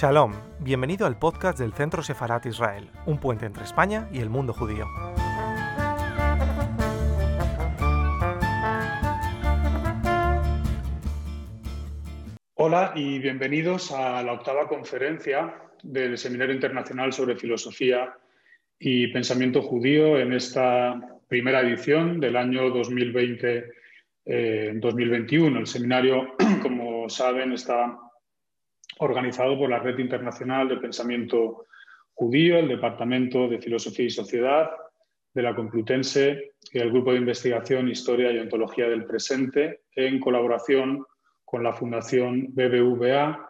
Shalom, bienvenido al podcast del Centro Sefarat Israel, un puente entre España y el mundo judío. Hola y bienvenidos a la octava conferencia del Seminario Internacional sobre Filosofía y Pensamiento Judío en esta primera edición del año 2020-2021. Eh, el seminario, como saben, está organizado por la Red Internacional de Pensamiento Judío, el Departamento de Filosofía y Sociedad de la Complutense y el Grupo de Investigación Historia y Ontología del Presente, en colaboración con la Fundación BBVA,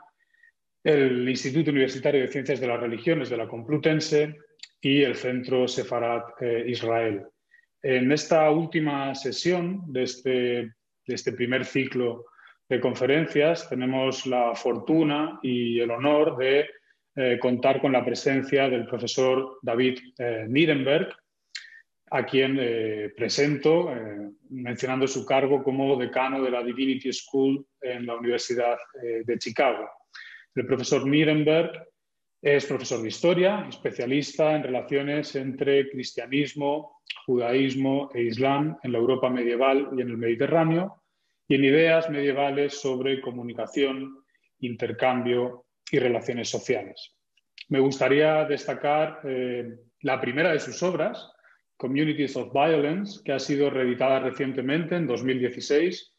el Instituto Universitario de Ciencias de las Religiones de la Complutense y el Centro Sefarat eh, Israel. En esta última sesión de este, de este primer ciclo de conferencias tenemos la fortuna y el honor de eh, contar con la presencia del profesor David eh, Nierenberg, a quien eh, presento mencionando su cargo como decano de la Divinity School en la Universidad de Chicago. El profesor Nierenberg es profesor de historia, especialista en relaciones entre cristianismo, judaísmo e islam en la Europa medieval y en el Mediterráneo y en ideas medievales sobre comunicación, intercambio y relaciones sociales. Me gustaría destacar eh, la primera de sus obras, Communities of Violence, que ha sido reeditada recientemente en 2016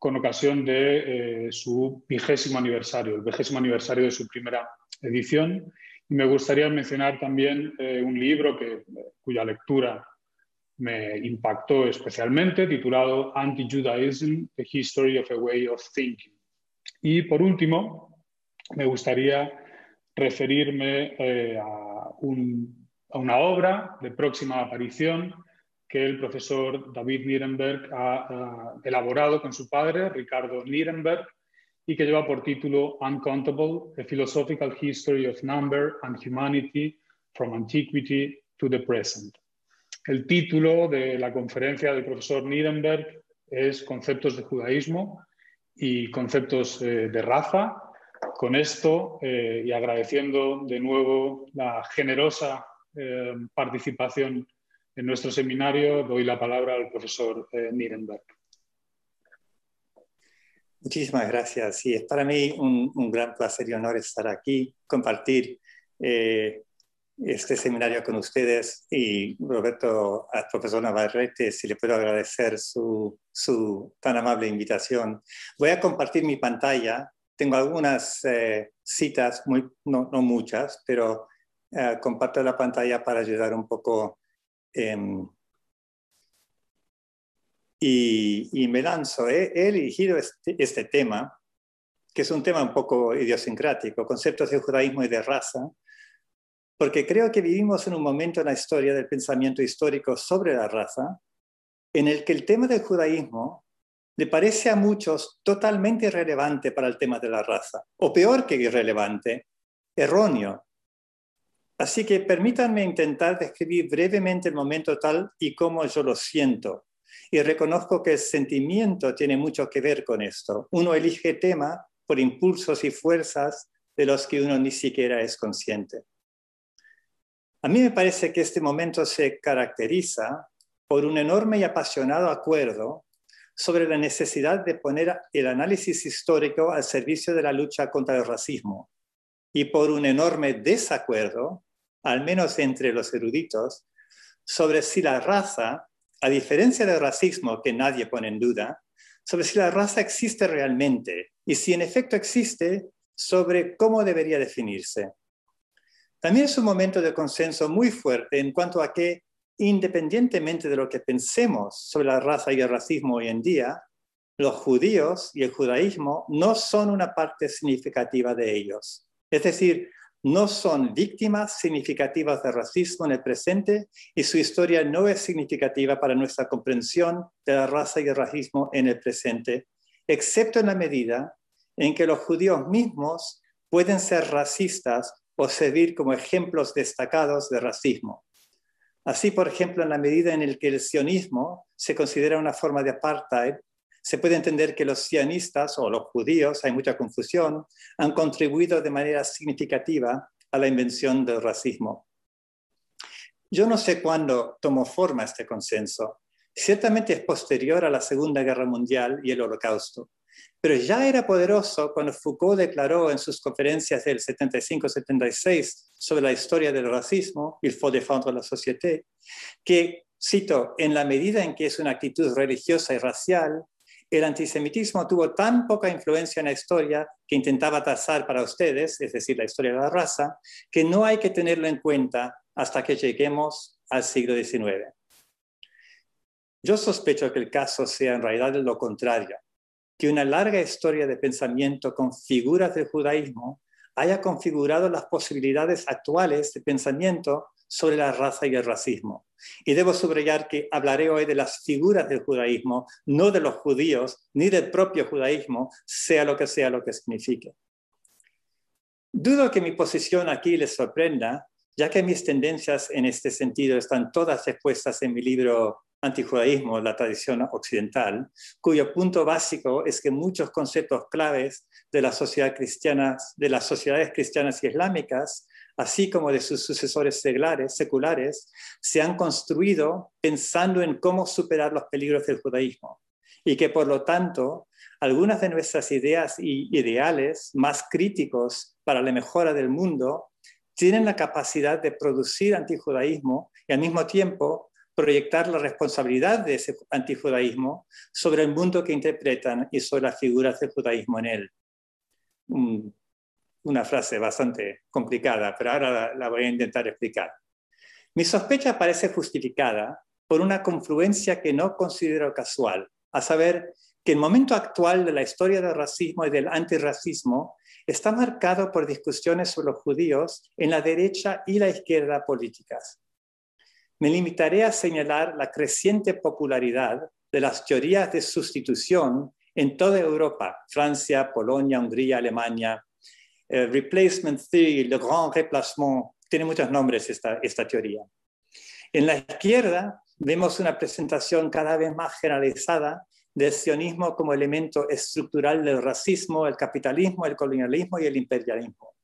con ocasión de eh, su vigésimo aniversario, el vigésimo aniversario de su primera edición. Y me gustaría mencionar también eh, un libro que, cuya lectura me impactó especialmente, titulado Anti-Judaism, The History of a Way of Thinking. Y por último, me gustaría referirme eh, a, una obra de próxima aparición que el profesor David Nierenberg ha, elaborado con su padre, Ricardo Nierenberg, y que lleva por título Uncountable, A Philosophical History of Number and Humanity from Antiquity to the Present. El título de la conferencia del profesor Nierenberg es Conceptos de judaísmo y conceptos eh, de raza. Con esto eh, y agradeciendo de nuevo la generosa eh, participación en nuestro seminario, doy la palabra al profesor Nierenberg. Muchísimas gracias. Sí, es para mí un gran placer y honor estar aquí, compartir este seminario con ustedes y Roberto, al profesor Navarrete, si le puedo agradecer su, su, tan amable invitación. Voy a compartir mi pantalla. Tengo algunas eh, citas, muy, no, no, muchas, pero eh, comparto la pantalla para ayudar un poco. Em, y, y, me lanzo. He, he elegido este, este tema, que es un tema un poco idiosincrático, conceptos de judaísmo y de raza porque creo que vivimos en un momento en la historia del pensamiento histórico sobre la raza en el que el tema del judaísmo le parece a muchos totalmente irrelevante para el tema de la raza, o peor que irrelevante, erróneo. Así que permítanme intentar describir brevemente el momento tal y como yo lo siento. Y reconozco que el sentimiento tiene mucho que ver con esto. Uno elige tema por impulsos y fuerzas de los que uno ni siquiera es consciente. A mí me parece que este momento se caracteriza por un enorme y apasionado acuerdo sobre la necesidad de poner el análisis histórico al servicio de la lucha contra el racismo y por un enorme desacuerdo, al menos entre los eruditos, sobre si la raza, a diferencia del racismo que nadie pone en duda, sobre si la raza existe realmente y si en efecto existe, sobre cómo debería definirse. También es un momento de consenso muy fuerte en cuanto a que, independientemente de lo que pensemos sobre la raza y el racismo hoy en día, los judíos y el judaísmo no son una parte significativa de ellos. Es decir, no son víctimas significativas de racismo en el presente y su historia no es significativa para nuestra comprensión de la raza y el racismo en el presente, excepto en la medida en que los judíos mismos pueden ser racistas o servir como ejemplos destacados de racismo. Así, por ejemplo, en la medida en la que el sionismo se considera una forma de apartheid, se puede entender que los sionistas o los judíos, hay mucha confusión, han contribuido de manera significativa a la invención del racismo. Yo no sé cuándo tomó forma este consenso. Ciertamente es posterior a la Segunda Guerra Mundial y el Holocausto, pero ya era poderoso cuando Foucault declaró en sus conferencias del 75-76 sobre la historia del racismo, Il faut défendre la société, que, cito, en la medida en que es una actitud religiosa y racial, el antisemitismo tuvo tan poca influencia en la historia que intentaba trazar para ustedes, es decir, la historia de la raza, que no hay que tenerlo en cuenta hasta que lleguemos al siglo XIX. Yo sospecho que el caso sea en realidad lo contrario, que una larga historia de pensamiento con figuras del judaísmo haya configurado las posibilidades actuales de pensamiento sobre la raza y el racismo. Y debo subrayar que hablaré hoy de las figuras del judaísmo, no de los judíos, ni del propio judaísmo, sea lo que sea lo que signifique. Dudo que mi posición aquí les sorprenda, ya que mis tendencias en este sentido están todas expuestas en mi libro Antijudaísmo, la tradición occidental, cuyo punto básico es que muchos conceptos claves de, la sociedad cristiana, de las sociedades cristianas y islámicas, así como de sus sucesores seglares, seculares, se han construido pensando en cómo superar los peligros del judaísmo y que por lo tanto algunas de nuestras ideas y ideales más críticos para la mejora del mundo tienen la capacidad de producir antijudaísmo y al mismo tiempo proyectar la responsabilidad de ese antijudaísmo sobre el mundo que interpretan y sobre las figuras del judaísmo en él. una frase bastante complicada, pero ahora la voy a intentar explicar. Mi sospecha parece justificada por una confluencia que no considero casual, a saber que el momento actual de la historia del racismo y del antirracismo está marcado por discusiones sobre los judíos en la derecha y la izquierda políticas. Me limitaré a señalar la creciente popularidad de las teorías de sustitución en toda Europa, Francia, Polonia, Hungría, Alemania, replacement theory, le grand replacement, tiene muchos nombres esta, esta teoría. En la izquierda vemos una presentación cada vez más generalizada del sionismo como elemento estructural del racismo, el capitalismo, el colonialismo y el imperialismo.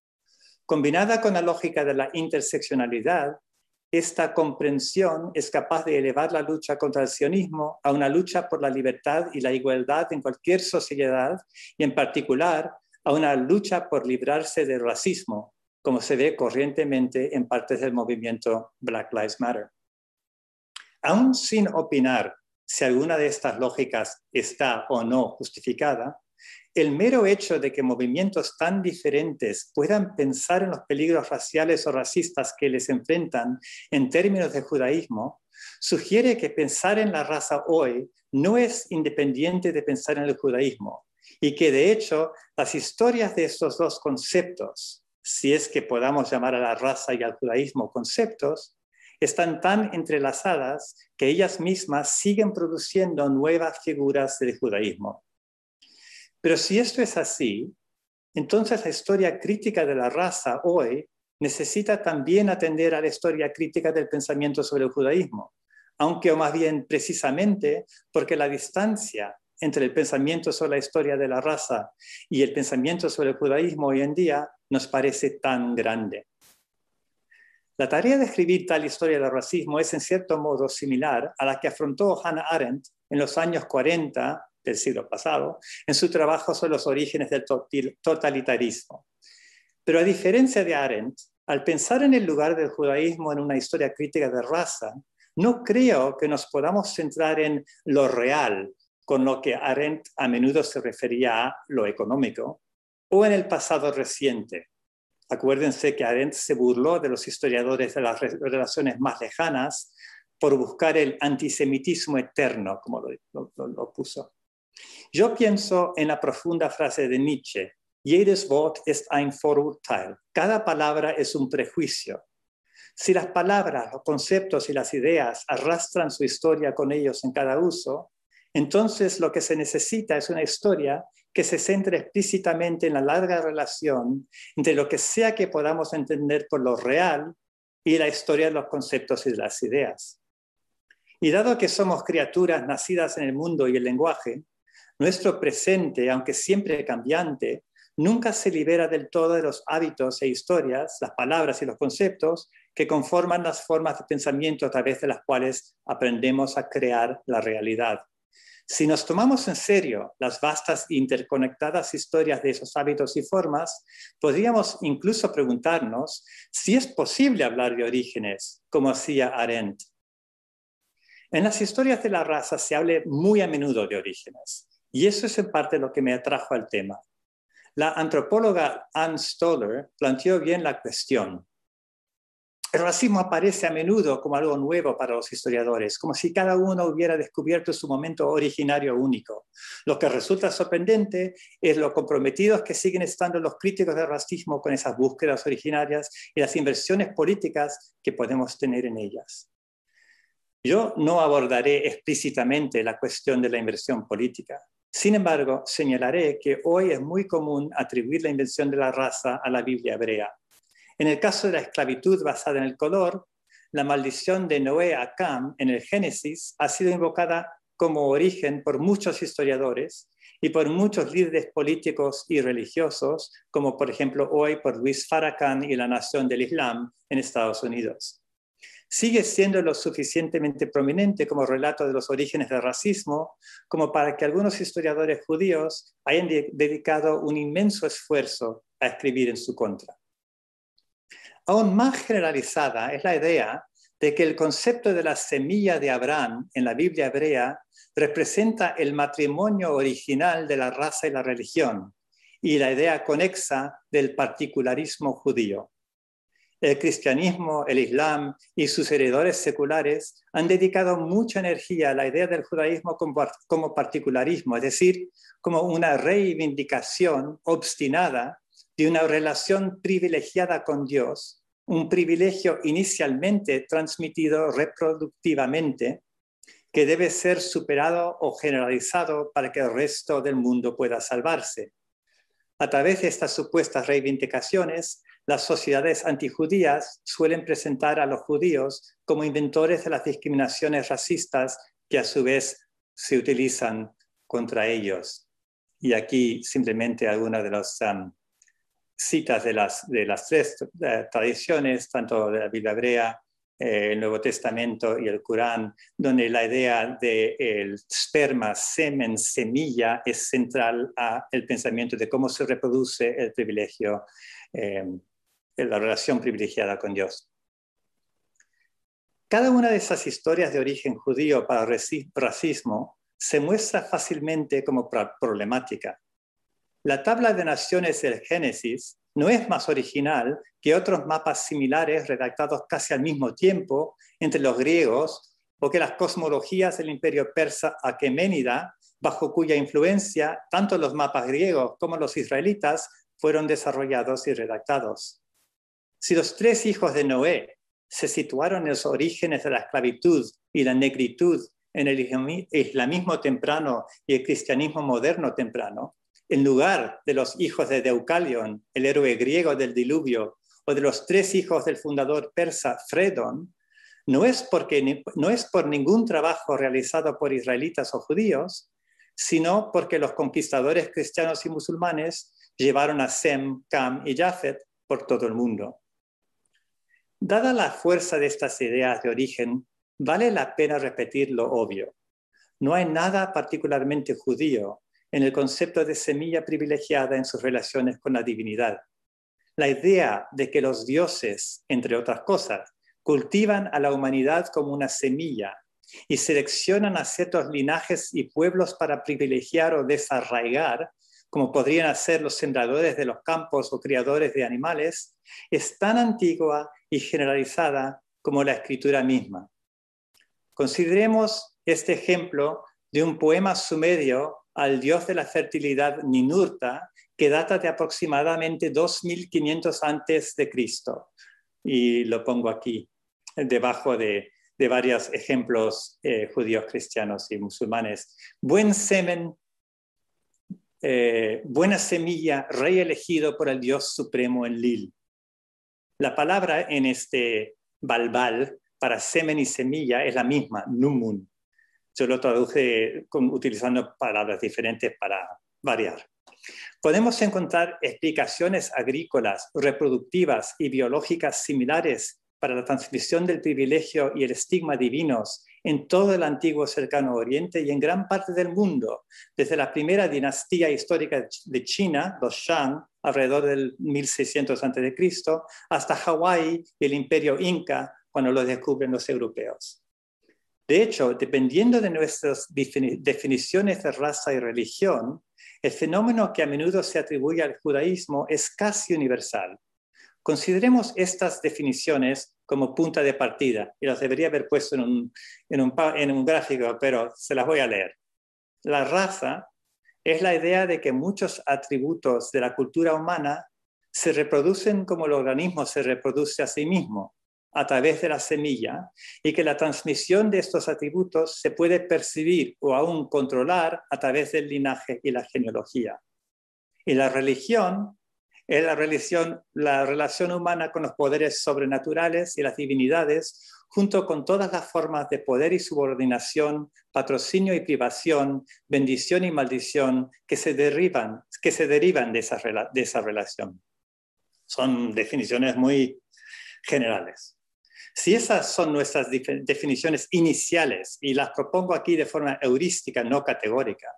Combinada con la lógica de la interseccionalidad, esta comprensión es capaz de elevar la lucha contra el sionismo a una lucha por la libertad y la igualdad en cualquier sociedad y en particular a una lucha por librarse del racismo, como se ve corrientemente en partes del movimiento Black Lives Matter. Aún sin opinar si alguna de estas lógicas está o no justificada, el mero hecho de que movimientos tan diferentes puedan pensar en los peligros raciales o racistas que les enfrentan en términos de judaísmo, sugiere que pensar en la raza hoy no es independiente de pensar en el judaísmo y que de hecho las historias de estos dos conceptos, si es que podamos llamar a la raza y al judaísmo conceptos, están tan entrelazadas que ellas mismas siguen produciendo nuevas figuras del judaísmo. Pero si esto es así, entonces la historia crítica de la raza hoy necesita también atender a la historia crítica del pensamiento sobre el judaísmo, aunque o más bien precisamente porque la distancia entre el pensamiento sobre la historia de la raza y el pensamiento sobre el judaísmo hoy en día nos parece tan grande. La tarea de escribir tal historia del racismo es en cierto modo similar a la que afrontó Hannah Arendt en los años 40 del siglo pasado en su trabajo sobre los orígenes del totalitarismo. Pero a diferencia de Arendt, al pensar en el lugar del judaísmo en una historia crítica de raza, no creo que nos podamos centrar en lo real, con lo que Arendt a menudo se refería a lo económico, o en el pasado reciente, Acuérdense que Arendt se burló de los historiadores de las relaciones más lejanas por buscar el antisemitismo eterno, como lo, puso. Yo pienso en la profunda frase de Nietzsche, jedes Wort ist ein Vorurteil. Cada palabra es un prejuicio. Si las palabras, los conceptos y las ideas arrastran su historia con ellos en cada uso, entonces lo que se necesita es una historia que se centre explícitamente en la larga relación entre lo que sea que podamos entender por lo real y la historia de los conceptos y de las ideas. Y dado que somos criaturas nacidas en el mundo y el lenguaje, Nuestro presente, aunque siempre cambiante, nunca se libera del todo de los hábitos e historias, las palabras y los conceptos que conforman las formas de pensamiento a través de las cuales aprendemos a crear la realidad. Si nos tomamos en serio las vastas interconectadas historias de esos hábitos y formas, podríamos incluso preguntarnos si es posible hablar de orígenes, como hacía Arendt. En las historias de la raza se habla muy a menudo de orígenes, y eso es en parte lo que me atrajo al tema. La antropóloga Anne Stoller planteó bien la cuestión. El racismo aparece a menudo como algo nuevo para los historiadores, como si cada uno hubiera descubierto su momento originario único. Lo que resulta sorprendente es lo comprometidos que siguen estando los críticos del racismo con esas búsquedas originarias y las inversiones políticas que podemos tener en ellas. Yo no abordaré explícitamente la cuestión de la inversión política. Sin embargo, señalaré que hoy es muy común atribuir la invención de la raza a la Biblia hebrea en el caso de la esclavitud basada en el color, la maldición de Noé a Cam en el Génesis ha sido invocada como origen por muchos historiadores y por muchos líderes políticos y religiosos, como por ejemplo hoy por Luis Farrakhan y la Nación del Islam en Estados Unidos. Sigue siendo lo suficientemente prominente como relato de los orígenes del racismo, como para que algunos historiadores judíos hayan dedicado un inmenso esfuerzo a escribir en su contra. Aún más generalizada es la idea de que el concepto de la semilla de Abraham en la Biblia hebrea representa el matrimonio original de la raza y la religión y la idea conexa del particularismo judío. El cristianismo, el islam y sus heredores seculares han dedicado mucha energía a la idea del judaísmo como, particularismo, es decir, como una reivindicación obstinada de una relación privilegiada con Dios un privilegio inicialmente transmitido reproductivamente que debe ser superado o generalizado para que el resto del mundo pueda salvarse. A través de estas supuestas reivindicaciones, las sociedades antijudías suelen presentar a los judíos como inventores de las discriminaciones racistas que a su vez se utilizan contra ellos. Y aquí simplemente algunas de los um, citas de las, de las tres eh, tradiciones, tanto de la Biblia hebrea, eh, el Nuevo Testamento y el Corán, donde la idea del esperma, semen, semilla es central a el pensamiento de cómo se reproduce el privilegio, eh, la relación privilegiada con Dios. Cada una de esas historias de origen judío para racismo se muestra fácilmente como problemática la tabla de naciones del Génesis no es más original que otros mapas similares redactados casi al mismo tiempo entre los griegos o que las cosmologías del imperio persa aqueménida, bajo cuya influencia tanto los mapas griegos como los israelitas fueron desarrollados y redactados. Si los tres hijos de Noé se situaron en los orígenes de la esclavitud y la negritud en el islamismo temprano y el cristianismo moderno temprano, en lugar de los hijos de Deucalion, el héroe griego del diluvio, o de los tres hijos del fundador persa Fredon, no es, porque, no es por ningún trabajo realizado por israelitas o judíos, sino porque los conquistadores cristianos y musulmanes llevaron a Sem, Cam y Jafet por todo el mundo. Dada la fuerza de estas ideas de origen, vale la pena repetir lo obvio. No hay nada particularmente judío en el concepto de semilla privilegiada en sus relaciones con la divinidad. La idea de que los dioses, entre otras cosas, cultivan a la humanidad como una semilla y seleccionan a ciertos linajes y pueblos para privilegiar o desarraigar, como podrían hacer los sembradores de los campos o criadores de animales, es tan antigua y generalizada como la escritura misma. Consideremos este ejemplo de un poema sumerio al dios de la fertilidad Ninurta, que data de aproximadamente 2500 antes de Cristo. Y lo pongo aquí, debajo de, varios ejemplos eh, judíos, cristianos y musulmanes. Buen semen, eh, buena semilla, rey elegido por el Dios supremo en Lil. La palabra en este balbal para semen y semilla es la misma, numun, Yo lo traduje utilizando palabras diferentes para variar. Podemos encontrar explicaciones agrícolas, reproductivas y biológicas similares para la transmisión del privilegio y el estigma divinos en todo el antiguo cercano oriente y en gran parte del mundo, desde la primera dinastía histórica de China, los Shang, alrededor del 1600 a.C., hasta Hawái y el imperio inca cuando lo descubren los europeos. De hecho, dependiendo de nuestras definiciones de raza y religión, el fenómeno que a menudo se atribuye al judaísmo es casi universal. Consideremos estas definiciones como punta de partida, y las debería haber puesto en un, gráfico, pero se las voy a leer. La raza es la idea de que muchos atributos de la cultura humana se reproducen como el organismo se reproduce a sí mismo, a través de la semilla y que la transmisión de estos atributos se puede percibir o aún controlar a través del linaje y la genealogía. Y la religión es la, religión, la relación humana con los poderes sobrenaturales y las divinidades, junto con todas las formas de poder y subordinación, patrocinio y privación, bendición y maldición que se, derivan, que se derivan de esa, de esa relación. Son definiciones muy generales. Si esas son nuestras definiciones iniciales y las propongo aquí de forma heurística, no categórica,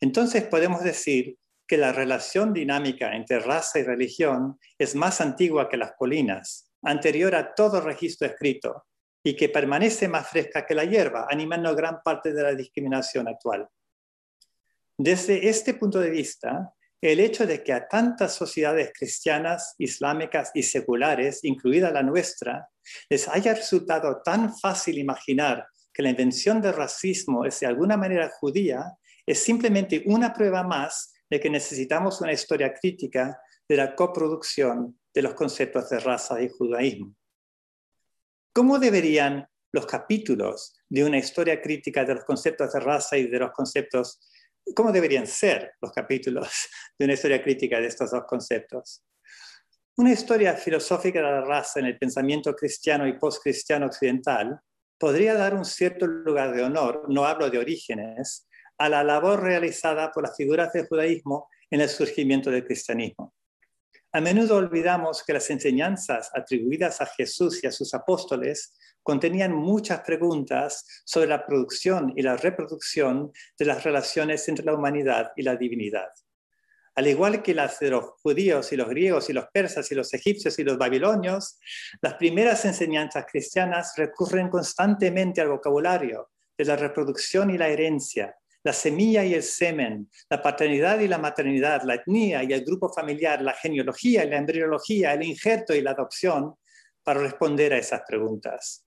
entonces podemos decir que la relación dinámica entre raza y religión es más antigua que las colinas, anterior a todo registro escrito, y que permanece más fresca que la hierba, animando gran parte de la discriminación actual. Desde este punto de vista, el hecho de que a tantas sociedades cristianas, islámicas y seculares, incluida la nuestra, les haya resultado tan fácil imaginar que la invención del racismo es de alguna manera judía, es simplemente una prueba más de que necesitamos una historia crítica de la coproducción de los conceptos de raza y judaísmo. ¿Cómo deberían los capítulos de una historia crítica de los conceptos de raza y de los conceptos cómo deberían ser los capítulos de una historia crítica de estos dos conceptos. Una historia filosófica de la raza en el pensamiento cristiano y postcristiano occidental podría dar un cierto lugar de honor, no hablo de orígenes, a la labor realizada por las figuras del judaísmo en el surgimiento del cristianismo. A menudo olvidamos que las enseñanzas atribuidas a Jesús y a sus apóstoles contenían muchas preguntas sobre la producción y la reproducción de las relaciones entre la humanidad y la divinidad. Al igual que las de los judíos y los griegos y los persas y los egipcios y los babilonios, las primeras enseñanzas cristianas recurren constantemente al vocabulario de la reproducción y la herencia, la semilla y el semen, la paternidad y la maternidad, la etnia y el grupo familiar, la genealogía y la embriología, el injerto y la adopción, para responder a esas preguntas.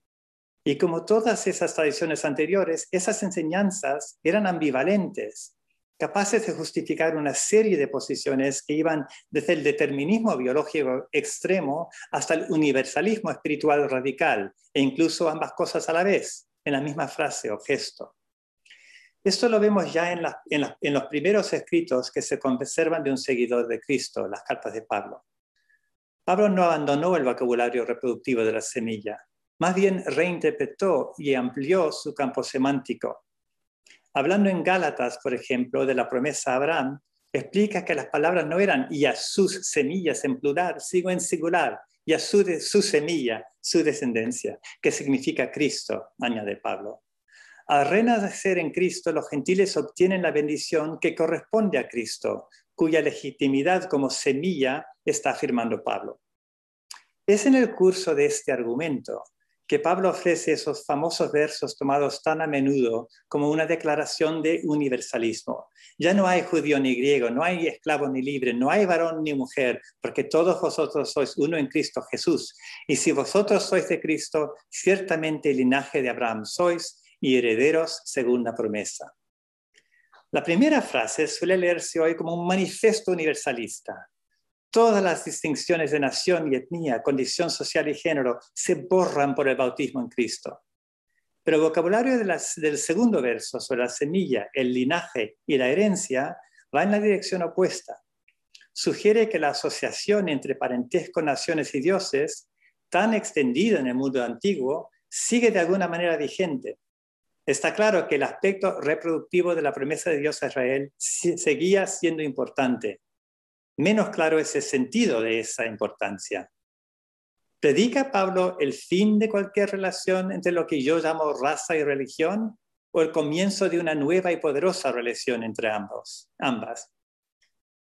Y como todas esas tradiciones anteriores, esas enseñanzas eran ambivalentes, capaces de justificar una serie de posiciones que iban desde el determinismo biológico extremo hasta el universalismo espiritual radical, e incluso ambas cosas a la vez, en la misma frase o gesto. Esto lo vemos ya en, los primeros escritos que se conservan de un seguidor de Cristo, las cartas de Pablo. Pablo no abandonó el vocabulario reproductivo de la semilla, más bien reinterpretó y amplió su campo semántico. Hablando en Gálatas, por ejemplo, de la promesa a Abraham, explica que las palabras no eran y a sus semillas en plural, sino en singular, y a su, su semilla, su descendencia, que significa Cristo, añade Pablo. Al renacer en Cristo, los gentiles obtienen la bendición que corresponde a Cristo, cuya legitimidad como semilla está afirmando Pablo. Es en el curso de este argumento que Pablo ofrece esos famosos versos tomados tan a menudo como una declaración de universalismo. Ya no hay judío ni griego, no hay esclavo ni libre, no hay varón ni mujer, porque todos vosotros sois uno en Cristo Jesús. Y si vosotros sois de Cristo, ciertamente el linaje de Abraham sois y herederos según la promesa. La primera frase suele leerse hoy como un manifiesto universalista, Todas las distinciones de nación y etnia, condición social y género se borran por el bautismo en Cristo. Pero el vocabulario del segundo verso sobre la semilla, el linaje y la herencia va en la dirección opuesta. Sugiere que la asociación entre parentesco, naciones y dioses, tan extendida en el mundo antiguo, sigue de alguna manera vigente. Está claro que el aspecto reproductivo de la promesa de Dios a Israel seguía siendo importante. Menos claro es el sentido de esa importancia. ¿Predica Pablo el fin de cualquier relación entre lo que yo llamo raza y religión o el comienzo de una nueva y poderosa relación entre ambos, ambas?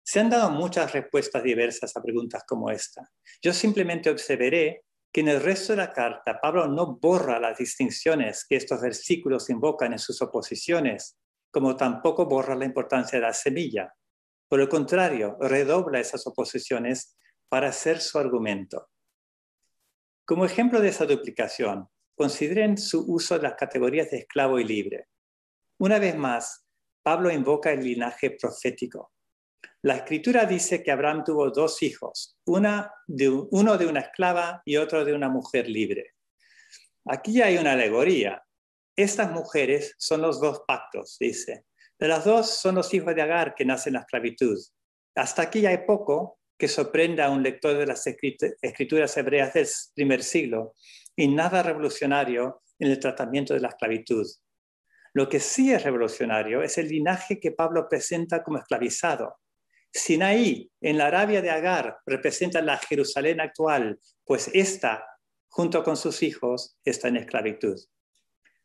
Se han dado muchas respuestas diversas a preguntas como esta. Yo simplemente observaré que en el resto de la carta Pablo no borra las distinciones que estos versículos invocan en sus oposiciones, como tampoco borra la importancia de la semilla. Por el contrario, redobla esas oposiciones para hacer su argumento. Como ejemplo de esa duplicación, consideren su uso de las categorías de esclavo y libre. Una vez más, Pablo invoca el linaje profético. La escritura dice que Abraham tuvo dos hijos, uno de una esclava y otro de una mujer libre. Aquí hay una alegoría. Estas mujeres son los dos pactos, dice. De las dos son los hijos de Agar que nacen en la esclavitud. Hasta aquí hay poco que sorprenda a un lector de las escrituras hebreas del primer siglo y nada revolucionario en el tratamiento de la esclavitud. Lo que sí es revolucionario es el linaje que Pablo presenta como esclavizado, Sinaí, en la Arabia de Agar, representa la Jerusalén actual, pues esta, junto con sus hijos, está en esclavitud.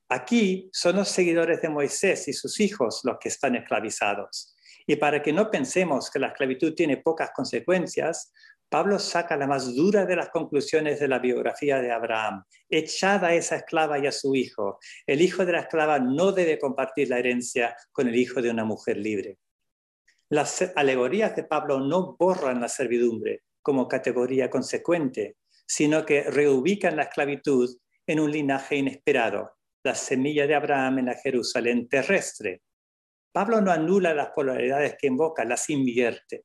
Aquí son los seguidores de Moisés y sus hijos los que están esclavizados. Y para que no pensemos que la esclavitud tiene pocas consecuencias, Pablo saca la más dura de las conclusiones de la biografía de Abraham. Echada a esa esclava y a su hijo. El hijo de la esclava no debe compartir la herencia con el hijo de una mujer libre. Las alegorías de Pablo no borran la servidumbre como categoría consecuente, sino que reubican la esclavitud en un linaje inesperado, la semilla de Abraham en la Jerusalén terrestre. Pablo no anula las polaridades que invoca, las invierte.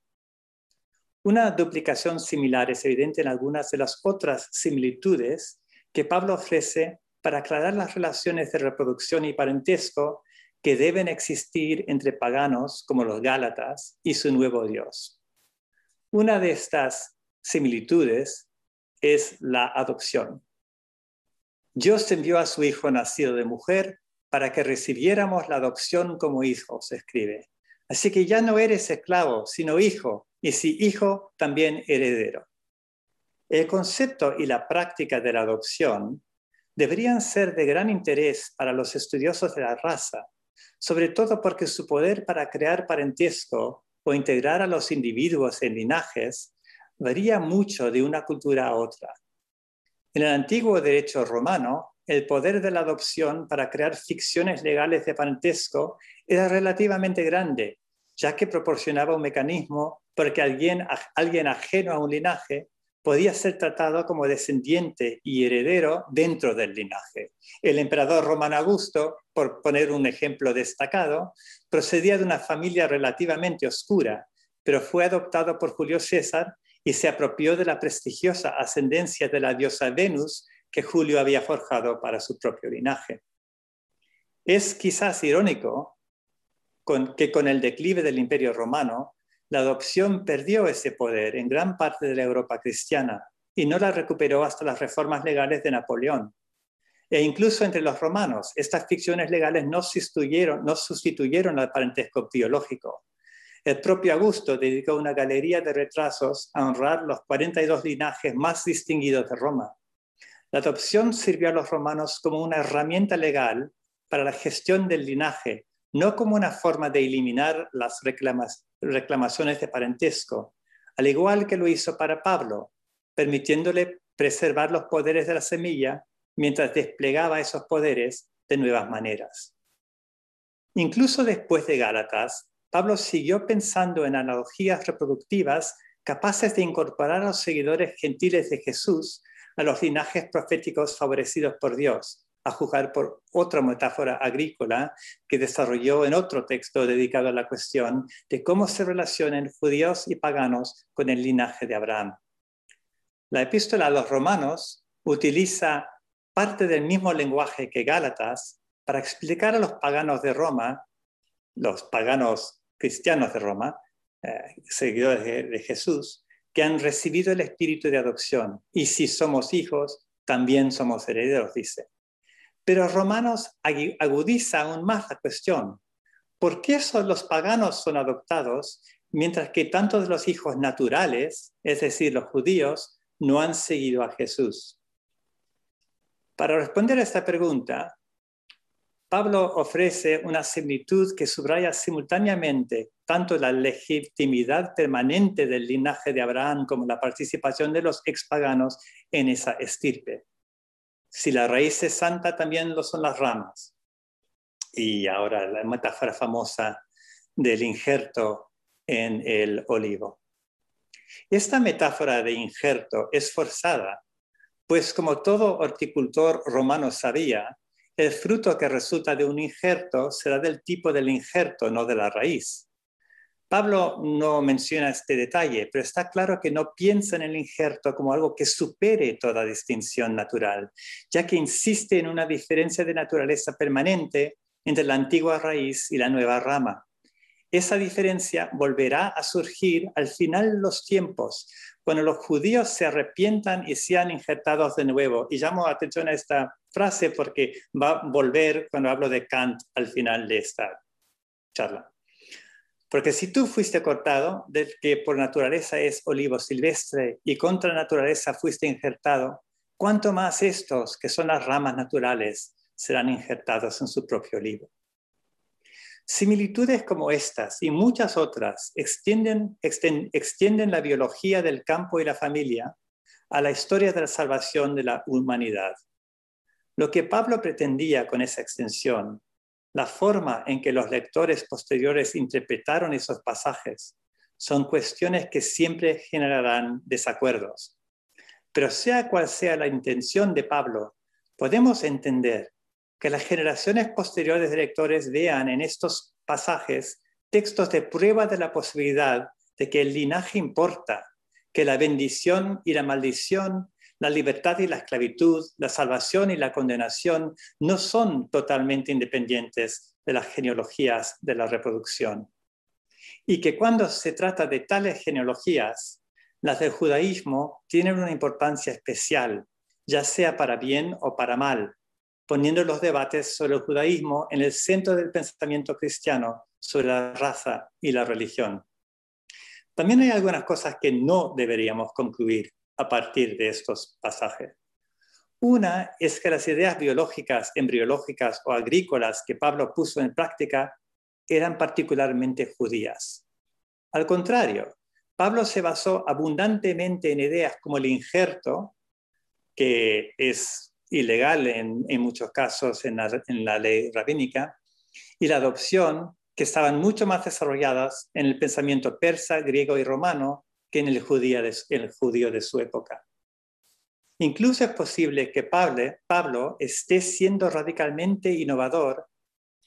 Una duplicación similar es evidente en algunas de las otras similitudes que Pablo ofrece para aclarar las relaciones de reproducción y parentesco que deben existir entre paganos como los Gálatas y su nuevo Dios. Una de estas similitudes es la adopción. Dios envió a su Hijo nacido de mujer para que recibiéramos la adopción como hijos, escribe. Así que ya no eres esclavo, sino hijo, y si hijo, también heredero. El concepto y la práctica de la adopción deberían ser de gran interés para los estudiosos de la raza, sobre todo porque su poder para crear parentesco o integrar a los individuos en linajes varía mucho de una cultura a otra. En el antiguo derecho romano, el poder de la adopción para crear ficciones legales de parentesco era relativamente grande, ya que proporcionaba un mecanismo para que alguien, alguien ajeno a un linaje podía ser tratado como descendiente y heredero dentro del linaje. El emperador romano Augusto, por poner un ejemplo destacado, procedía de una familia relativamente oscura, pero fue adoptado por Julio César y se apropió de la prestigiosa ascendencia de la diosa Venus que Julio había forjado para su propio linaje. Es quizás irónico que con el declive del imperio romano, la adopción perdió ese poder en gran parte de la Europa cristiana y no la recuperó hasta las reformas legales de Napoleón. E incluso entre los romanos, estas ficciones legales no sustituyeron, no al parentesco biológico. El propio Augusto dedicó una galería de retrasos a honrar los 42 linajes más distinguidos de Roma. La adopción sirvió a los romanos como una herramienta legal para la gestión del linaje, no como una forma de eliminar las reclamas, reclamaciones de parentesco, al igual que lo hizo para Pablo, permitiéndole preservar los poderes de la semilla mientras desplegaba esos poderes de nuevas maneras. Incluso después de Gálatas, Pablo siguió pensando en analogías reproductivas capaces de incorporar a los seguidores gentiles de Jesús a los linajes proféticos favorecidos por Dios, a juzgar por otra metáfora agrícola que desarrolló en otro texto dedicado a la cuestión de cómo se relacionan judíos y paganos con el linaje de Abraham. La epístola a los romanos utiliza parte del mismo lenguaje que Gálatas para explicar a los paganos de Roma, los paganos cristianos de Roma, eh, seguidores de Jesús, que han recibido el espíritu de adopción. Y si somos hijos, también somos herederos, dice. Pero Romanos agudiza aún más la cuestión. ¿Por qué los paganos son adoptados mientras que tantos de los hijos naturales, es decir, los judíos, no han seguido a Jesús? Para responder a esta pregunta, Pablo ofrece una similitud que subraya simultáneamente tanto la legitimidad permanente del linaje de Abraham como la participación de los expaganos en esa estirpe. Si la raíz es santa, también lo son las ramas. Y ahora la metáfora famosa del injerto en el olivo. Esta metáfora de injerto es forzada, pues como todo horticultor romano sabía, el fruto que resulta de un injerto será del tipo del injerto, no de la raíz. Pablo no menciona este detalle, pero está claro que no piensa en el injerto como algo que supere toda distinción natural, ya que insiste en una diferencia de naturaleza permanente entre la antigua raíz y la nueva rama. Esa diferencia volverá a surgir al final de los tiempos, cuando los judíos se arrepientan y sean injertados de nuevo. Y llamo atención a esta frase porque va a volver cuando hablo de Kant al final de esta charla. Porque si tú fuiste cortado, del que por naturaleza es olivo silvestre, y contra naturaleza fuiste injertado, ¿cuánto más estos, que son las ramas naturales, serán injertados en su propio olivo? Similitudes como estas y muchas otras extienden, extienden la biología del campo y la familia a la historia de la salvación de la humanidad. Lo que Pablo pretendía con esa extensión la forma en que los lectores posteriores interpretaron esos pasajes son cuestiones que siempre generarán desacuerdos. Pero sea cual sea la intención de Pablo, podemos entender que las generaciones posteriores de lectores vean en estos pasajes textos de prueba de la posibilidad de que el linaje importa, que la bendición y la maldición la libertad y la esclavitud, la salvación y la condenación no son totalmente independientes de las genealogías de la reproducción. Y que cuando se trata de tales genealogías, las del judaísmo tienen una importancia especial, ya sea para bien o para mal, poniendo los debates sobre el judaísmo en el centro del pensamiento cristiano sobre la raza y la religión. También hay algunas cosas que no deberíamos concluir a partir de estos pasajes. Una es que las ideas biológicas, embriológicas o agrícolas que Pablo puso en práctica eran particularmente judías. Al contrario, Pablo se basó abundantemente en ideas como el injerto, que es ilegal en, muchos casos en la, en la ley rabínica, y la adopción, que estaban mucho más desarrolladas en el pensamiento persa, griego y romano que en el judío de, su época. Incluso es posible que Pablo, Pablo esté siendo radicalmente innovador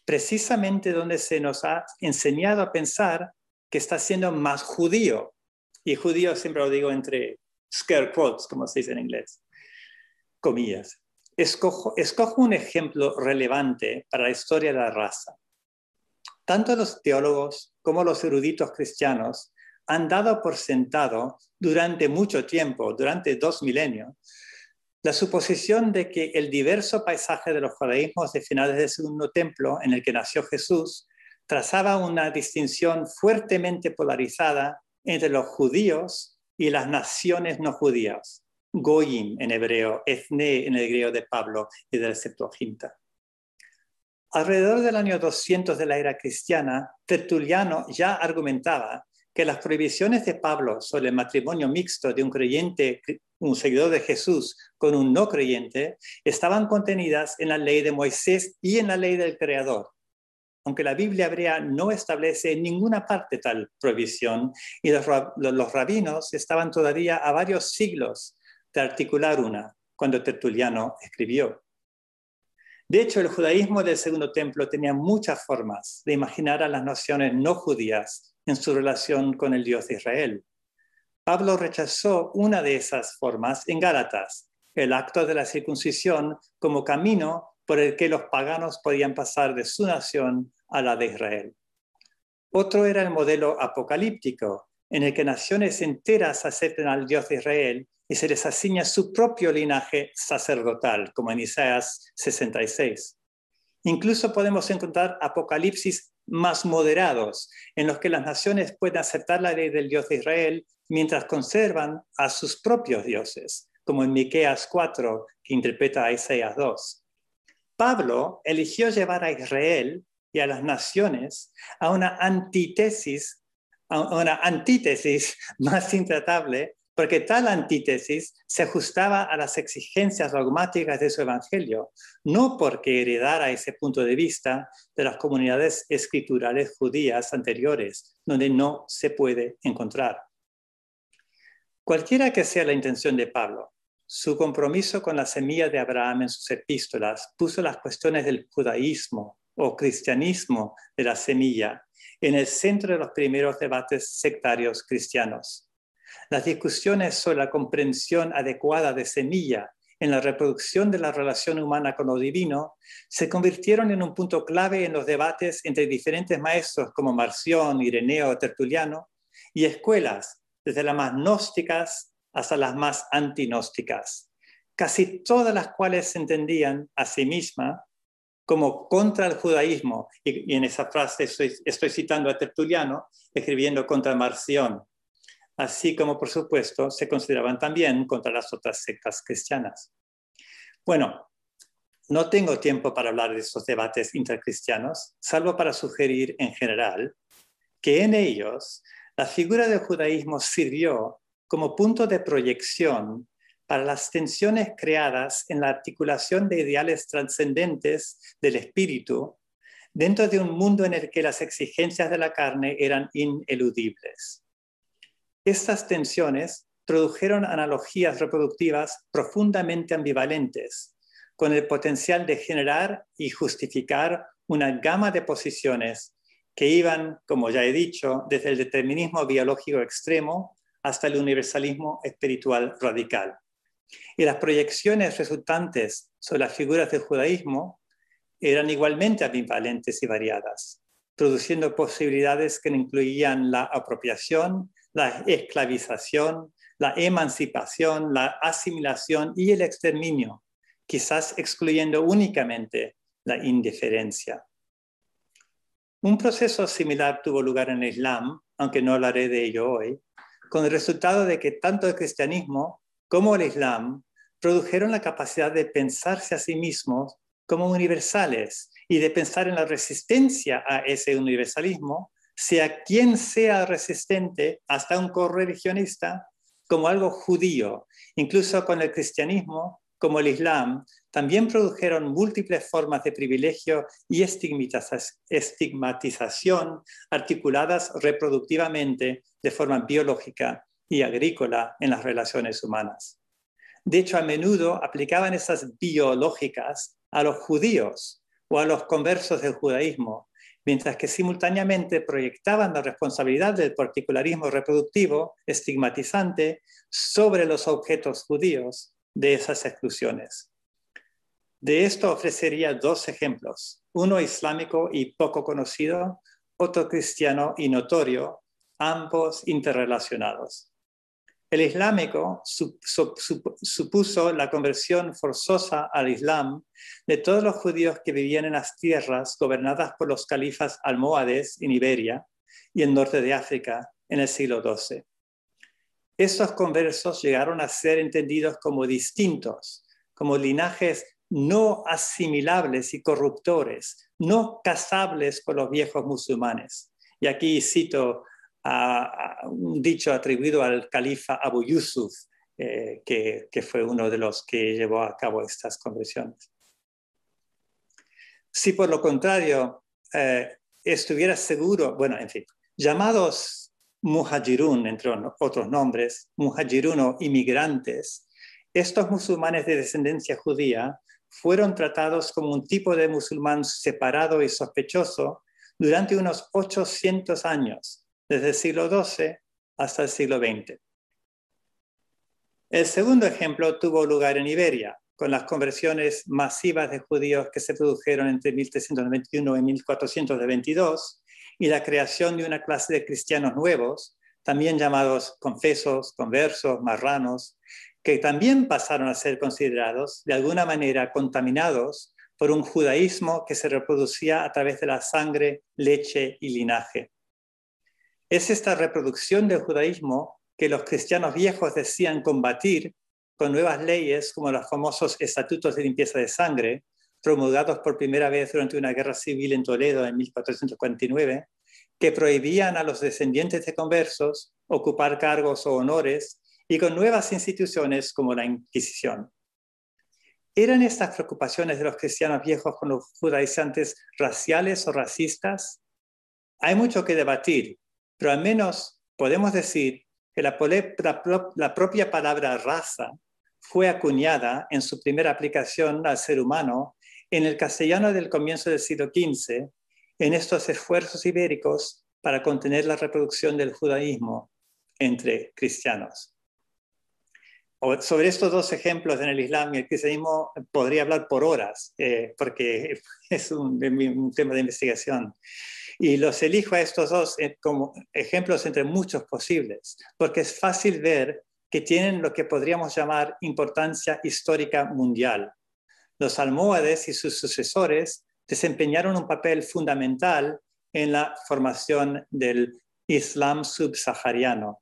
precisamente donde se nos ha enseñado a pensar que está siendo más judío. Y judío siempre lo digo entre scare quotes, como se dice en inglés, comillas. Escojo, escojo un ejemplo relevante para la historia de la raza. Tanto los teólogos como los eruditos cristianos han dado por sentado durante mucho tiempo, durante dos milenios, la suposición de que el diverso paisaje de los judaísmos de finales del segundo templo en el que nació Jesús trazaba una distinción fuertemente polarizada entre los judíos y las naciones no judías, goyim en hebreo, ethne en el griego de Pablo y del Septuaginta. Alrededor del año 200 de la era cristiana, Tertuliano ya argumentaba que las prohibiciones de Pablo sobre el matrimonio mixto de un creyente, un seguidor de Jesús, con un no creyente, estaban contenidas en la ley de Moisés y en la ley del Creador. Aunque la Biblia hebrea no establece en ninguna parte tal prohibición, y los, los rabinos estaban todavía a varios siglos de articular una, cuando Tertuliano escribió. De hecho, el judaísmo del Segundo Templo tenía muchas formas de imaginar a las naciones no judías en su relación con el Dios de Israel. Pablo rechazó una de esas formas en Gálatas, el acto de la circuncisión como camino por el que los paganos podían pasar de su nación a la de Israel. Otro era el modelo apocalíptico, en el que naciones enteras aceptan al Dios de Israel y se les asigna su propio linaje sacerdotal, como en Isaías 66. Incluso podemos encontrar apocalipsis más moderados, en los que las naciones pueden aceptar la ley del Dios de Israel mientras conservan a sus propios dioses, como en Miqueas 4, que interpreta a Isaías 2. Pablo eligió llevar a Israel y a las naciones a una antítesis, a una antítesis más intratable porque tal antítesis se ajustaba a las exigencias dogmáticas de su evangelio, no porque heredara ese punto de vista de las comunidades escriturales judías anteriores, donde no se puede encontrar. Cualquiera que sea la intención de Pablo, su compromiso con la semilla de Abraham en sus epístolas puso las cuestiones del judaísmo o cristianismo de la semilla en el centro de los primeros debates sectarios cristianos. Las discusiones sobre la comprensión adecuada de semilla en la reproducción de la relación humana con lo divino se convirtieron en un punto clave en los debates entre diferentes maestros como Marción, Ireneo, Tertuliano y escuelas, desde las más gnósticas hasta las más antinósticas, casi todas las cuales se entendían a sí mismas como contra el judaísmo. Y, en esa frase estoy, estoy, citando a Tertuliano escribiendo contra Marción, así como por supuesto se consideraban también contra las otras sectas cristianas. Bueno, no tengo tiempo para hablar de esos debates intercristianos, salvo para sugerir en general que en ellos la figura del judaísmo sirvió como punto de proyección para las tensiones creadas en la articulación de ideales trascendentes del espíritu dentro de un mundo en el que las exigencias de la carne eran ineludibles. Estas tensiones produjeron analogías reproductivas profundamente ambivalentes, con el potencial de generar y justificar una gama de posiciones que iban, como ya he dicho, desde el determinismo biológico extremo hasta el universalismo espiritual radical. Y las proyecciones resultantes sobre las figuras del judaísmo eran igualmente ambivalentes y variadas, produciendo posibilidades que incluían la apropiación, la esclavización, la emancipación, la asimilación y el exterminio, quizás excluyendo únicamente la indiferencia. Un proceso similar tuvo lugar en el Islam, aunque no hablaré de ello hoy, con el resultado de que tanto el cristianismo como el Islam produjeron la capacidad de pensarse a sí mismos como universales y de pensar en la resistencia a ese universalismo sea quien sea resistente, hasta un correligionista, como algo judío. Incluso con el cristianismo, como el islam, también produjeron múltiples formas de privilegio y estigmatización articuladas reproductivamente de forma biológica y agrícola en las relaciones humanas. De hecho, a menudo aplicaban esas biológicas a los judíos o a los conversos del judaísmo, mientras que simultáneamente proyectaban la responsabilidad del particularismo reproductivo estigmatizante sobre los objetos judíos de esas exclusiones. De esto ofrecería dos ejemplos, uno islámico y poco conocido, otro cristiano y notorio, ambos interrelacionados. El islámico supuso la conversión forzosa al Islam de todos los judíos que vivían en las tierras gobernadas por los califas almohades en Iberia y el norte de África en el siglo XII. Estos conversos llegaron a ser entendidos como distintos, como linajes no asimilables y corruptores, no casables por los viejos musulmanes. Y aquí cito a, un dicho atribuido al califa Abu Yusuf, eh, que, fue uno de los que llevó a cabo estas conversiones. Si por lo contrario eh, estuviera seguro, bueno, en fin, llamados muhajirun, entre otros nombres, muhajirun inmigrantes, estos musulmanes de descendencia judía fueron tratados como un tipo de musulmán separado y sospechoso durante unos 800 años, desde el siglo XII hasta el siglo XX. El segundo ejemplo tuvo lugar en Iberia, con las conversiones masivas de judíos que se produjeron entre 1391 y 1422 y la creación de una clase de cristianos nuevos, también llamados confesos, conversos, marranos, que también pasaron a ser considerados de alguna manera contaminados por un judaísmo que se reproducía a través de la sangre, leche y linaje. Es esta reproducción del judaísmo que los cristianos viejos decían combatir con nuevas leyes como los famosos estatutos de limpieza de sangre, promulgados por primera vez durante una guerra civil en Toledo en 1449, que prohibían a los descendientes de conversos ocupar cargos o honores y con nuevas instituciones como la Inquisición. ¿Eran estas preocupaciones de los cristianos viejos con los judaizantes raciales o racistas? Hay mucho que debatir, pero al menos podemos decir que la, la, propia palabra raza fue acuñada en su primera aplicación al ser humano en el castellano del comienzo del siglo XV, en estos esfuerzos ibéricos para contener la reproducción del judaísmo entre cristianos. Sobre estos dos ejemplos en el Islam y el cristianismo podría hablar por horas, eh, porque es un, un, tema de investigación. Y los elijo a estos dos eh, como ejemplos entre muchos posibles, porque es fácil ver que tienen lo que podríamos llamar importancia histórica mundial. Los almohades y sus sucesores desempeñaron un papel fundamental en la formación del Islam subsahariano.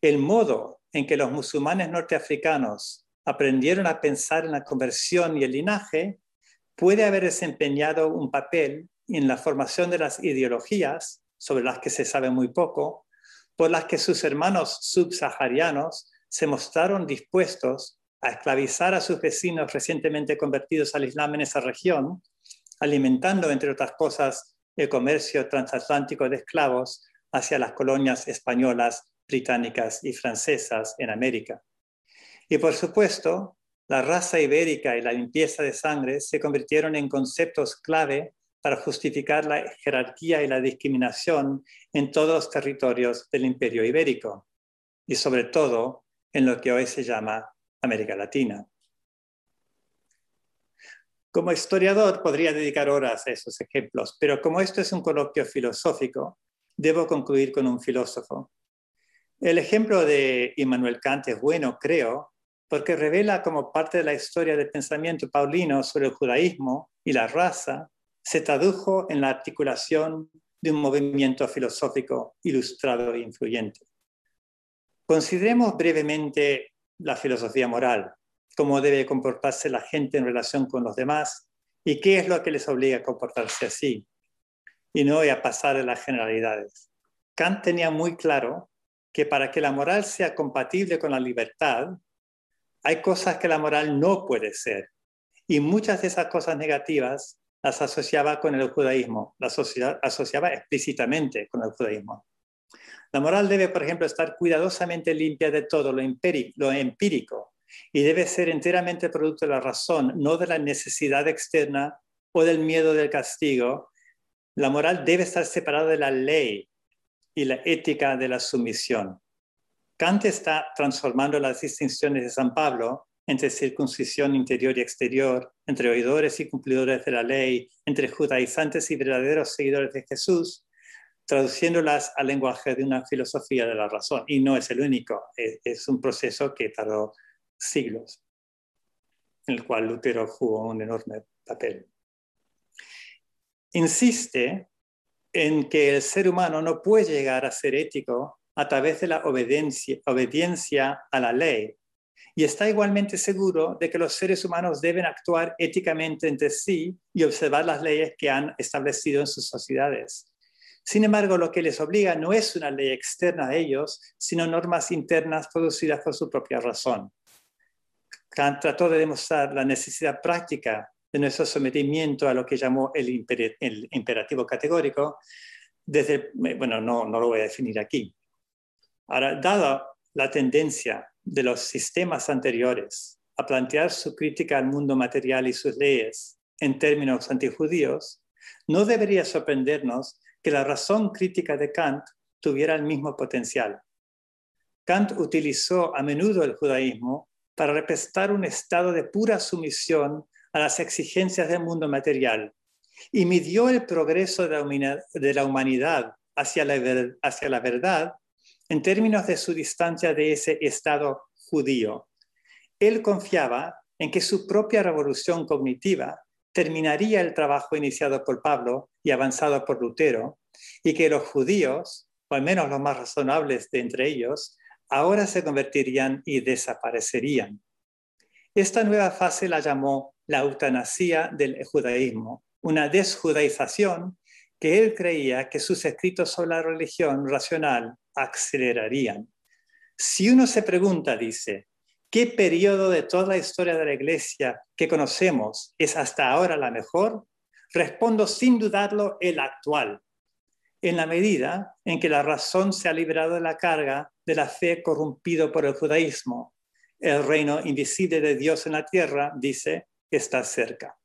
El modo en que los musulmanes norteafricanos aprendieron a pensar en la conversión y el linaje puede haber desempeñado un papel en la formación de las ideologías, sobre las que se sabe muy poco, por las que sus hermanos subsaharianos se mostraron dispuestos a esclavizar a sus vecinos recientemente convertidos al Islam en esa región, alimentando, entre otras cosas, el comercio transatlántico de esclavos hacia las colonias españolas, británicas y francesas en América. Y por supuesto, la raza ibérica y la limpieza de sangre se convirtieron en conceptos clave para justificar la jerarquía y la discriminación en todos los territorios del imperio ibérico y sobre todo en lo que hoy se llama América Latina. Como historiador podría dedicar horas a esos ejemplos, pero como esto es un coloquio filosófico, debo concluir con un filósofo. El ejemplo de Immanuel Kant es bueno, creo, porque revela como parte de la historia del pensamiento paulino sobre el judaísmo y la raza se tradujo en la articulación de un movimiento filosófico ilustrado e influyente. Consideremos brevemente la filosofía moral, cómo debe comportarse la gente en relación con los demás y qué es lo que les obliga a comportarse así, y no a pasar de las generalidades. Kant tenía muy claro que para que la moral sea compatible con la libertad, hay cosas que la moral no puede ser, y muchas de esas cosas negativas las asociaba con el judaísmo, las asociaba explícitamente con el judaísmo. La moral debe, por ejemplo, estar cuidadosamente limpia de todo lo, lo empírico y debe ser enteramente producto de la razón, no de la necesidad externa o del miedo del castigo. La moral debe estar separada de la ley y la ética de la sumisión. Kant está transformando las distinciones de San Pablo entre circuncisión interior y exterior, entre oidores y cumplidores de la ley, entre judaizantes y verdaderos seguidores de Jesús, traduciéndolas al lenguaje de una filosofía de la razón. Y no es el único, es, un proceso que tardó siglos, en el cual Lutero jugó un enorme papel. Insiste en que el ser humano no puede llegar a ser ético a través de la obediencia, obediencia a la ley, y está igualmente seguro de que los seres humanos deben actuar éticamente entre sí y observar las leyes que han establecido en sus sociedades. Sin embargo, lo que les obliga no es una ley externa a ellos, sino normas internas producidas por su propia razón. Kant trató de demostrar la necesidad práctica de nuestro sometimiento a lo que llamó el, imperativo categórico, desde, bueno, no, no lo voy a definir aquí. Ahora, dada la tendencia de los sistemas anteriores a plantear su crítica al mundo material y sus leyes en términos antijudíos, no debería sorprendernos que la razón crítica de Kant tuviera el mismo potencial. Kant utilizó a menudo el judaísmo para representar un estado de pura sumisión a las exigencias del mundo material y midió el progreso de la humanidad hacia la, hacia la verdad en términos de su distancia de ese Estado judío, él confiaba en que su propia revolución cognitiva terminaría el trabajo iniciado por Pablo y avanzado por Lutero, y que los judíos, o al menos los más razonables de entre ellos, ahora se convertirían y desaparecerían. Esta nueva fase la llamó la eutanasia del judaísmo, una desjudaización que él creía que sus escritos sobre la religión racional acelerarían. Si uno se pregunta, dice, ¿qué periodo de toda la historia de la Iglesia que conocemos es hasta ahora la mejor? Respondo sin dudarlo el actual, en la medida en que la razón se ha liberado de la carga de la fe corrompido por el judaísmo. El reino invisible de Dios en la tierra, dice, está cerca.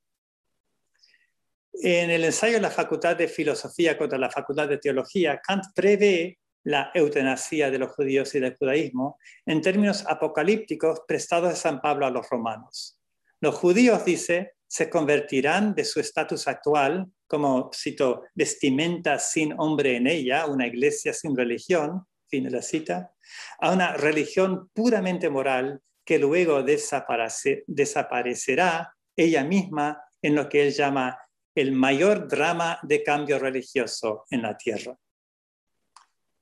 En el ensayo de la Facultad de Filosofía contra la Facultad de Teología, Kant prevé la eutanasia de los judíos y del judaísmo en términos apocalípticos prestados de San Pablo a los romanos. Los judíos, dice, se convertirán de su estatus actual, como cito, vestimenta sin hombre en ella, una iglesia sin religión, fin de la cita, a una religión puramente moral que luego desaparecerá ella misma en lo que él llama el mayor drama de cambio religioso en la tierra.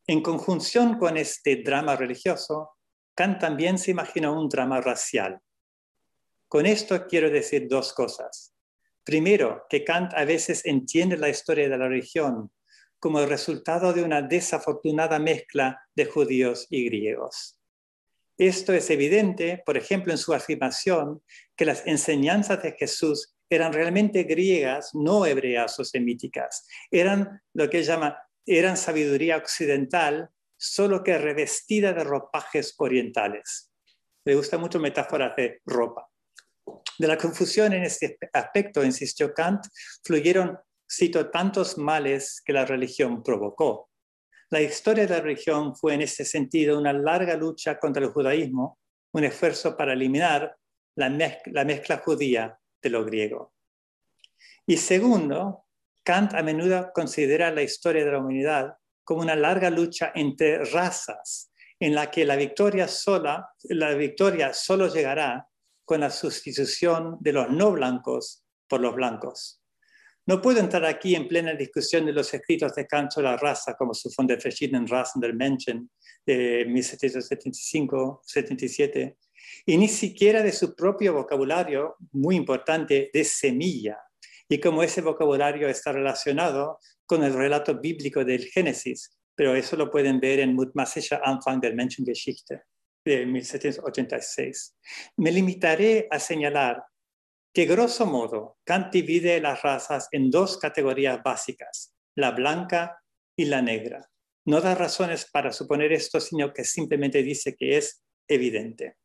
En conjunción con este drama religioso, Kant también se imaginó un drama racial. Con esto quiero decir dos cosas. Primero, que Kant a veces entiende la historia de la religión como el resultado de una desafortunada mezcla de judíos y griegos. Esto es evidente, por ejemplo, en su afirmación que las enseñanzas de Jesús eran realmente griegas, no hebreas o semíticas. Eran lo que llama, eran sabiduría occidental, solo que revestida de ropajes orientales. Le gusta mucho metáforas de ropa. De la confusión en este aspecto, insistió Kant, fluyeron, cito, tantos males que la religión provocó. La historia de la religión fue en este sentido una larga lucha contra el judaísmo, un esfuerzo para eliminar la, mezcla judía de lo griego. Y segundo, Kant a menudo considera la historia de la humanidad como una larga lucha entre razas, en la que la victoria, sola, la victoria solo llegará con la sustitución de los no blancos por los blancos. No puedo entrar aquí en plena discusión de los escritos de Kant sobre la raza, como su Von der verschiedenen Rassen der Menschen de 1775-77, y ni siquiera de su propio vocabulario muy importante de semilla, y cómo ese vocabulario está relacionado con el relato bíblico del Génesis, pero eso lo pueden ver en Mutmaßischer Anfang der Menschengeschichte de 1786. Me limitaré a señalar que grosso modo Kant divide las razas en dos categorías básicas, la blanca y la negra. No da razones para suponer esto, sino que simplemente dice que es evidente.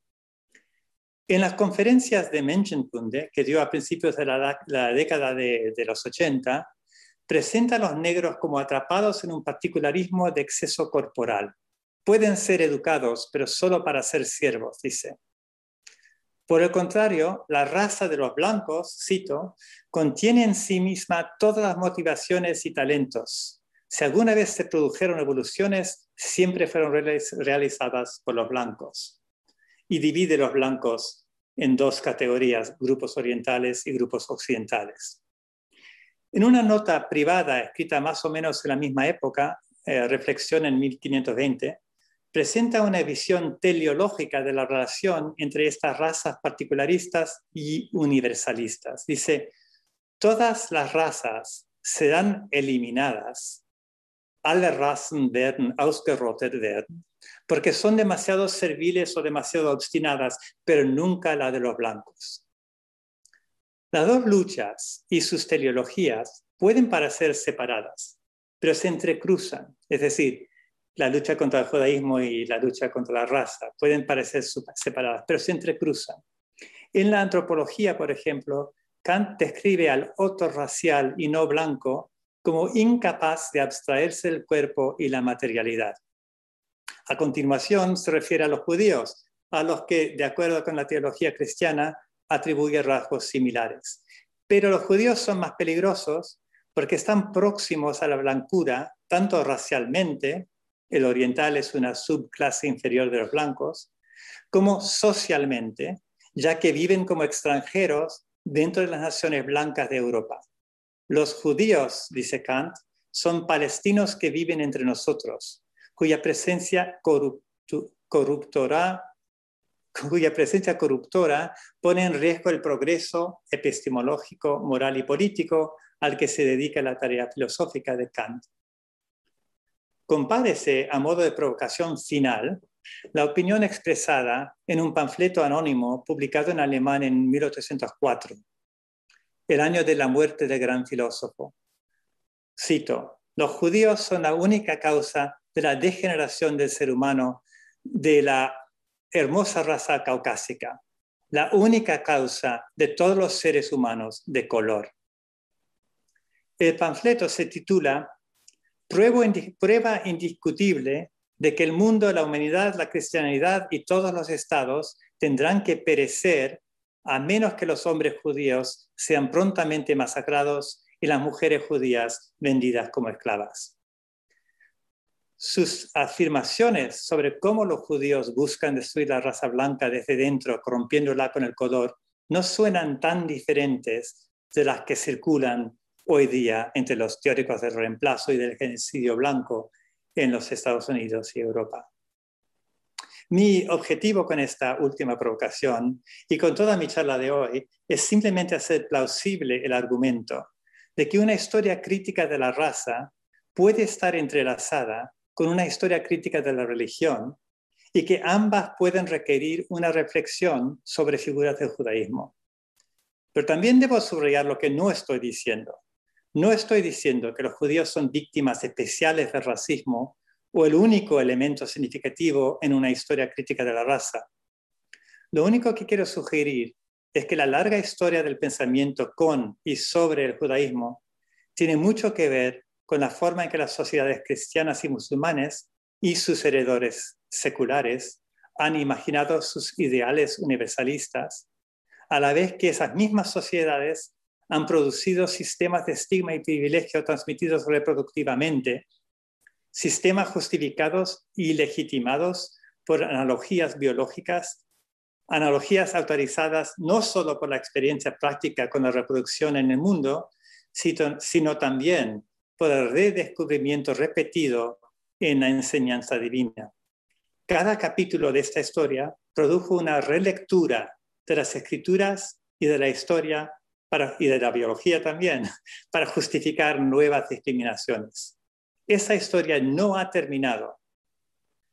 En las conferencias de Menschenkunde, que dio a principios de la, década de, de, los 80, presenta a los negros como atrapados en un particularismo de exceso corporal. Pueden ser educados, pero solo para ser siervos, dice. Por el contrario, la raza de los blancos, cito, contiene en sí misma todas las motivaciones y talentos. Si alguna vez se produjeron evoluciones, siempre fueron realizadas por los blancos. Y divide los blancos en dos categorías, grupos orientales y grupos occidentales. En una nota privada escrita más o menos en la misma época, eh, Reflexión en 1520, presenta una visión teleológica de la relación entre estas razas particularistas y universalistas. Dice, todas las razas serán eliminadas, alle Rassen werden ausgerottet werden, porque son demasiado serviles o demasiado obstinadas, pero nunca la de los blancos. Las dos luchas y sus teleologías pueden parecer separadas, pero se entrecruzan, es decir, la lucha contra el judaísmo y la lucha contra la raza. Pueden parecer separadas, pero se entrecruzan. En la antropología, por ejemplo, Kant describe al otro racial y no blanco como incapaz de abstraerse del cuerpo y la materialidad. A continuación se refiere a los judíos, a los que, de acuerdo con la teología cristiana, atribuye rasgos similares. Pero los judíos son más peligrosos porque están próximos a la blancura, tanto racialmente el oriental es una subclase inferior de los blancos, como socialmente, ya que viven como extranjeros dentro de las naciones blancas de Europa. Los judíos, dice Kant, son palestinos que viven entre nosotros, cuya presencia corruptora cuya presencia corruptora pone en riesgo el progreso epistemológico, moral y político al que se dedica la tarea filosófica de Kant. Compárese, a modo de provocación final, la opinión expresada en un panfleto anónimo publicado en alemán en 1804, el año de la muerte del gran filósofo. Cito, los judíos son la única causa de la degeneración del ser humano de la hermosa raza caucásica, la única causa de todos los seres humanos de color. El panfleto se titula Prueba indiscutible de que el mundo, la humanidad, la cristianidad y todos los estados tendrán que perecer a menos que los hombres judíos sean prontamente masacrados y las mujeres judías vendidas como esclavas. Sus afirmaciones sobre cómo los judíos buscan destruir la raza blanca desde dentro, corrompiéndola con el color, no suenan tan diferentes de las que circulan hoy día entre los teóricos del reemplazo y del genocidio blanco en los Estados Unidos y Europa. Mi objetivo con esta última provocación y con toda mi charla de hoy es simplemente hacer plausible el argumento de que una historia crítica de la raza puede estar entrelazada con una historia crítica de la religión y que ambas pueden requerir una reflexión sobre figuras del judaísmo. Pero también debo subrayar lo que no estoy diciendo. No estoy diciendo que los judíos son víctimas especiales del racismo o el único elemento significativo en una historia crítica de la raza. Lo único que quiero sugerir es que la larga historia del pensamiento con y sobre el judaísmo tiene mucho que ver con la forma en que las sociedades cristianas y musulmanes y sus heredores seculares han imaginado sus ideales universalistas, a la vez que esas mismas sociedades han producido sistemas de estigma y privilegio transmitidos reproductivamente, sistemas justificados y legitimados por analogías biológicas, analogías autorizadas no solo por la experiencia práctica con la reproducción en el mundo, sino también por el redescubrimiento repetido en la enseñanza divina. Cada capítulo de esta historia produjo una relectura de las escrituras y de la historia y de la biología también para justificar nuevas discriminaciones. Esa historia no ha terminado.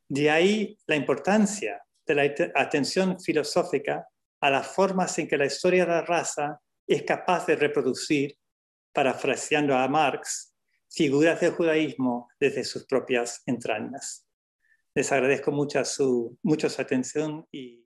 De ahí la importancia de la atención filosófica a las formas en que la historia de la raza es capaz de reproducir, parafraseando a Marx, figuras del judaísmo desde sus propias entrañas. Les agradezco mucho su, mucho su atención y